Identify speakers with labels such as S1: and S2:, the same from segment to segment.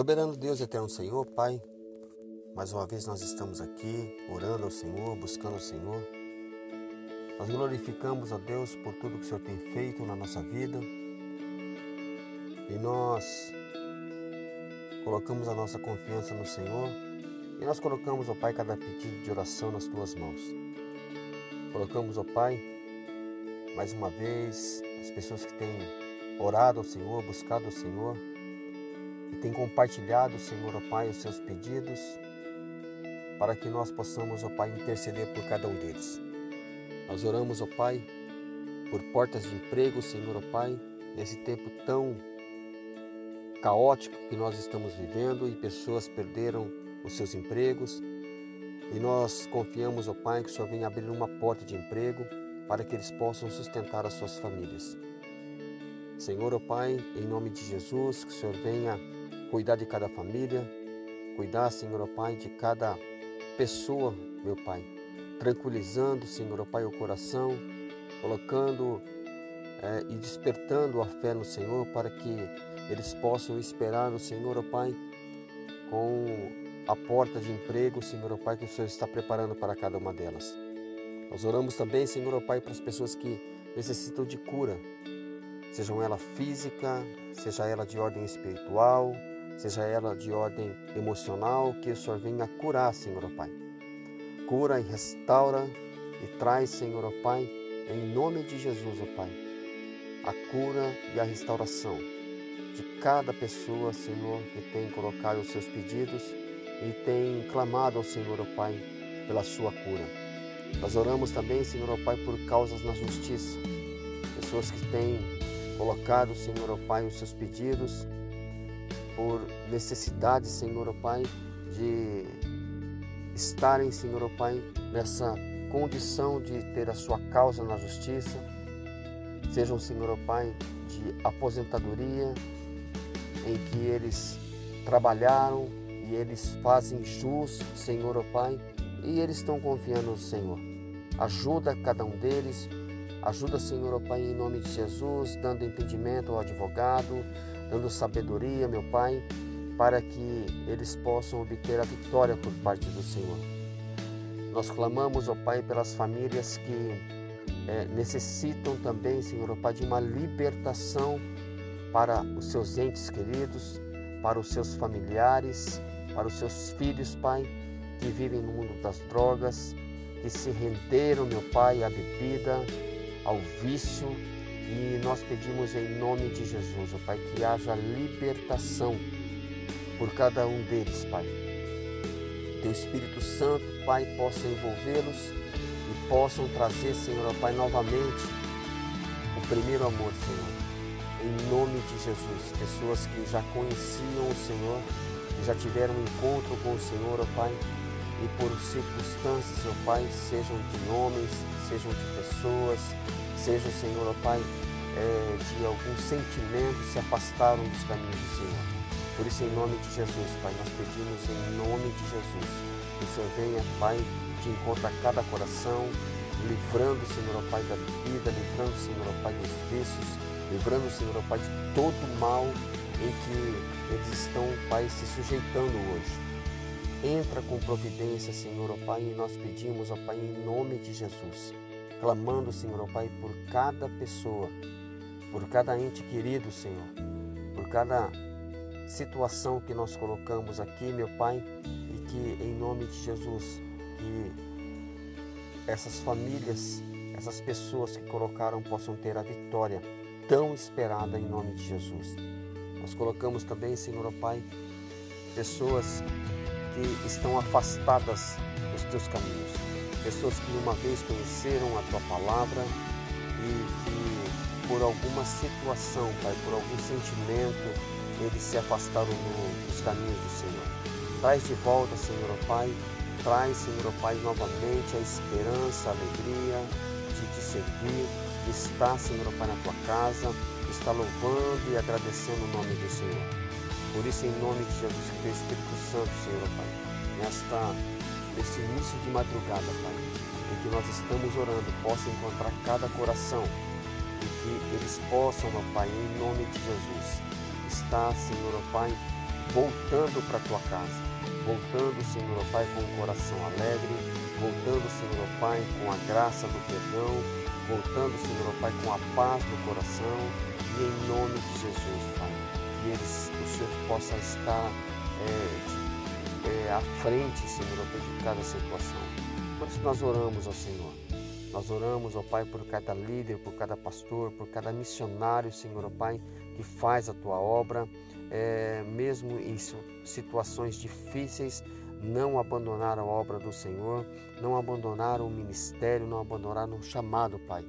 S1: Soberano Deus, eterno Senhor, Pai, mais uma vez nós estamos aqui orando ao Senhor, buscando ao Senhor. Nós glorificamos a Deus por tudo que o Senhor tem feito na nossa vida e nós colocamos a nossa confiança no Senhor e nós colocamos, ó Pai, cada pedido de oração nas tuas mãos. Colocamos, ó Pai, mais uma vez as pessoas que têm orado ao Senhor, buscado ao Senhor e têm compartilhado, Senhor, ó Pai, os seus pedidos para que nós possamos, ó Pai, interceder por cada um deles. Nós oramos, ó Pai, por portas de emprego, Senhor, ó Pai, nesse tempo tão caótico que nós estamos vivendo e pessoas perderam os seus empregos. E nós confiamos, ó Pai, que o Senhor venha abrir uma porta de emprego para que eles possam sustentar as suas famílias. Senhor, ó Pai, em nome de Jesus, que o Senhor venha cuidar de cada família, cuidar, Senhor, ó Pai, de cada pessoa, meu Pai, tranquilizando, Senhor, ó Pai, o coração, colocando é, e despertando a fé no Senhor para que eles possam esperar no Senhor, ó Pai, com a porta de emprego, Senhor, ó Pai, que o Senhor está preparando para cada uma delas. Nós oramos também, Senhor, ó Pai, para as pessoas que necessitam de cura, sejam ela física, seja ela de ordem espiritual, seja ela de ordem emocional, que o Senhor venha curar, Senhor, Pai. Cura e restaura e traz, Senhor, Pai, em nome de Jesus, ó Pai, a cura e a restauração de cada pessoa, Senhor, que tem colocado os seus pedidos e tem clamado ao Senhor, ó Pai, pela sua cura. Nós oramos também, Senhor, ó Pai, por causas na justiça, pessoas que têm colocado, Senhor, ó Pai, os seus pedidos por necessidade, Senhor, ó Pai, de estarem, Senhor, ó Pai, nessa condição de ter a sua causa na justiça, sejam, Senhor, ó Pai, de aposentadoria, em que eles trabalharam e eles fazem jus, Senhor, ó Pai, e eles estão confiando no Senhor. Ajuda cada um deles, ajuda, Senhor, ó Pai, em nome de Jesus, dando entendimento ao advogado, dando sabedoria, meu Pai, para que eles possam obter a vitória por parte do Senhor. Nós clamamos, ó Pai, pelas famílias que é, necessitam também, Senhor, ó Pai, de uma libertação para os seus entes queridos, para os seus familiares, para os seus filhos, Pai, que vivem no mundo das drogas, que se renderam, meu Pai, à bebida, ao vício, e nós pedimos em nome de Jesus, ó Pai, que haja libertação por cada um deles, Pai. Teu Espírito Santo, Pai, possa envolvê-los e possam trazer, Senhor, ó Pai, novamente o primeiro amor, Senhor. Em nome de Jesus, pessoas que já conheciam o Senhor, que já tiveram um encontro com o Senhor, ó Pai, e por circunstâncias, ó Pai, sejam de homens, sejam de pessoas, sejam, Senhor, ó Pai, é, de algum sentimento se afastaram dos caminhos do Senhor. Por isso, em nome de Jesus, Pai, nós pedimos em nome de Jesus que o Senhor venha, Pai, de encontro a cada coração, livrando, Senhor, ó Pai, da bebida, livrando, Senhor, ó Pai, dos vícios, livrando, Senhor, ó Pai, de todo mal em que eles estão, Pai, se sujeitando hoje. Entra com providência, Senhor, ó Pai, e nós pedimos, ó Pai, em nome de Jesus, clamando, Senhor, ó Pai, por cada pessoa por cada ente querido, Senhor, por cada situação que nós colocamos aqui, meu Pai, e que em nome de Jesus, que essas famílias, essas pessoas que colocaram possam ter a vitória tão esperada em nome de Jesus. Nós colocamos também, Senhor, ó Pai, pessoas que estão afastadas dos teus caminhos, pessoas que uma vez conheceram a tua palavra e que por alguma situação, Pai, por algum sentimento, eles se afastaram do, dos caminhos do Senhor. Traz de volta, Senhor, Pai, traz, Senhor, Pai, novamente a esperança, a alegria de te servir, de estar, Senhor, Pai, na tua casa, de estar louvando e agradecendo o nome do Senhor. Por isso, em nome de Jesus, teu Espírito Santo, Senhor, Pai, nesta, nesse início de madrugada, Pai, em que nós estamos orando, possa encontrar cada coração e que eles possam, ó Pai, em nome de Jesus, estar, Senhor, ó Pai, voltando para a tua casa, voltando, Senhor, ó Pai, com o coração alegre, voltando, Senhor, ó Pai, com a graça do perdão, voltando, Senhor, ó Pai, com a paz no coração e em nome de Jesus, Pai, que eles, o Senhor possa estar é, é, à frente, Senhor, de cada situação. Por isso nós oramos ao Senhor. Nós oramos, ó Pai, por cada líder, por cada pastor, por cada missionário, Senhor, ó Pai, que faz a tua obra, é, mesmo em situações difíceis, não abandonaram a obra do Senhor, não abandonaram o ministério, não abandonaram o chamado, Pai.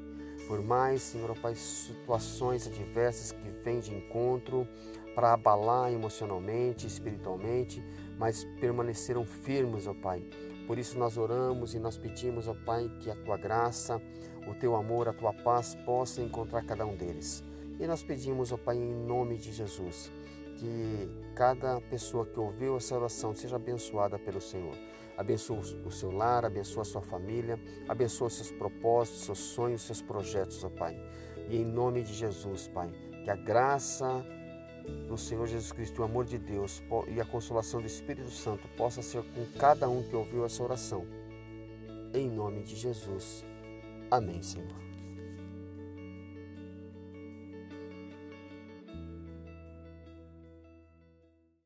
S1: Por mais, Senhor, ó Pai, situações adversas que vêm de encontro para abalar emocionalmente, espiritualmente, mas permaneceram firmes, ó Pai. Por isso nós oramos e nós pedimos, ó Pai, que a tua graça, o teu amor, a tua paz possa encontrar cada um deles. E nós pedimos, ó Pai, em nome de Jesus, que cada pessoa que ouviu essa oração seja abençoada pelo Senhor. Abençoa o seu lar, abençoa a sua família, abençoa os seus propósitos, seus sonhos, seus projetos, ó Pai. E em nome de Jesus, Pai, que a graça do Senhor Jesus Cristo, o amor de Deus e a consolação do Espírito Santo possa ser com cada um que ouviu essa oração. Em nome de Jesus. Amém, Senhor.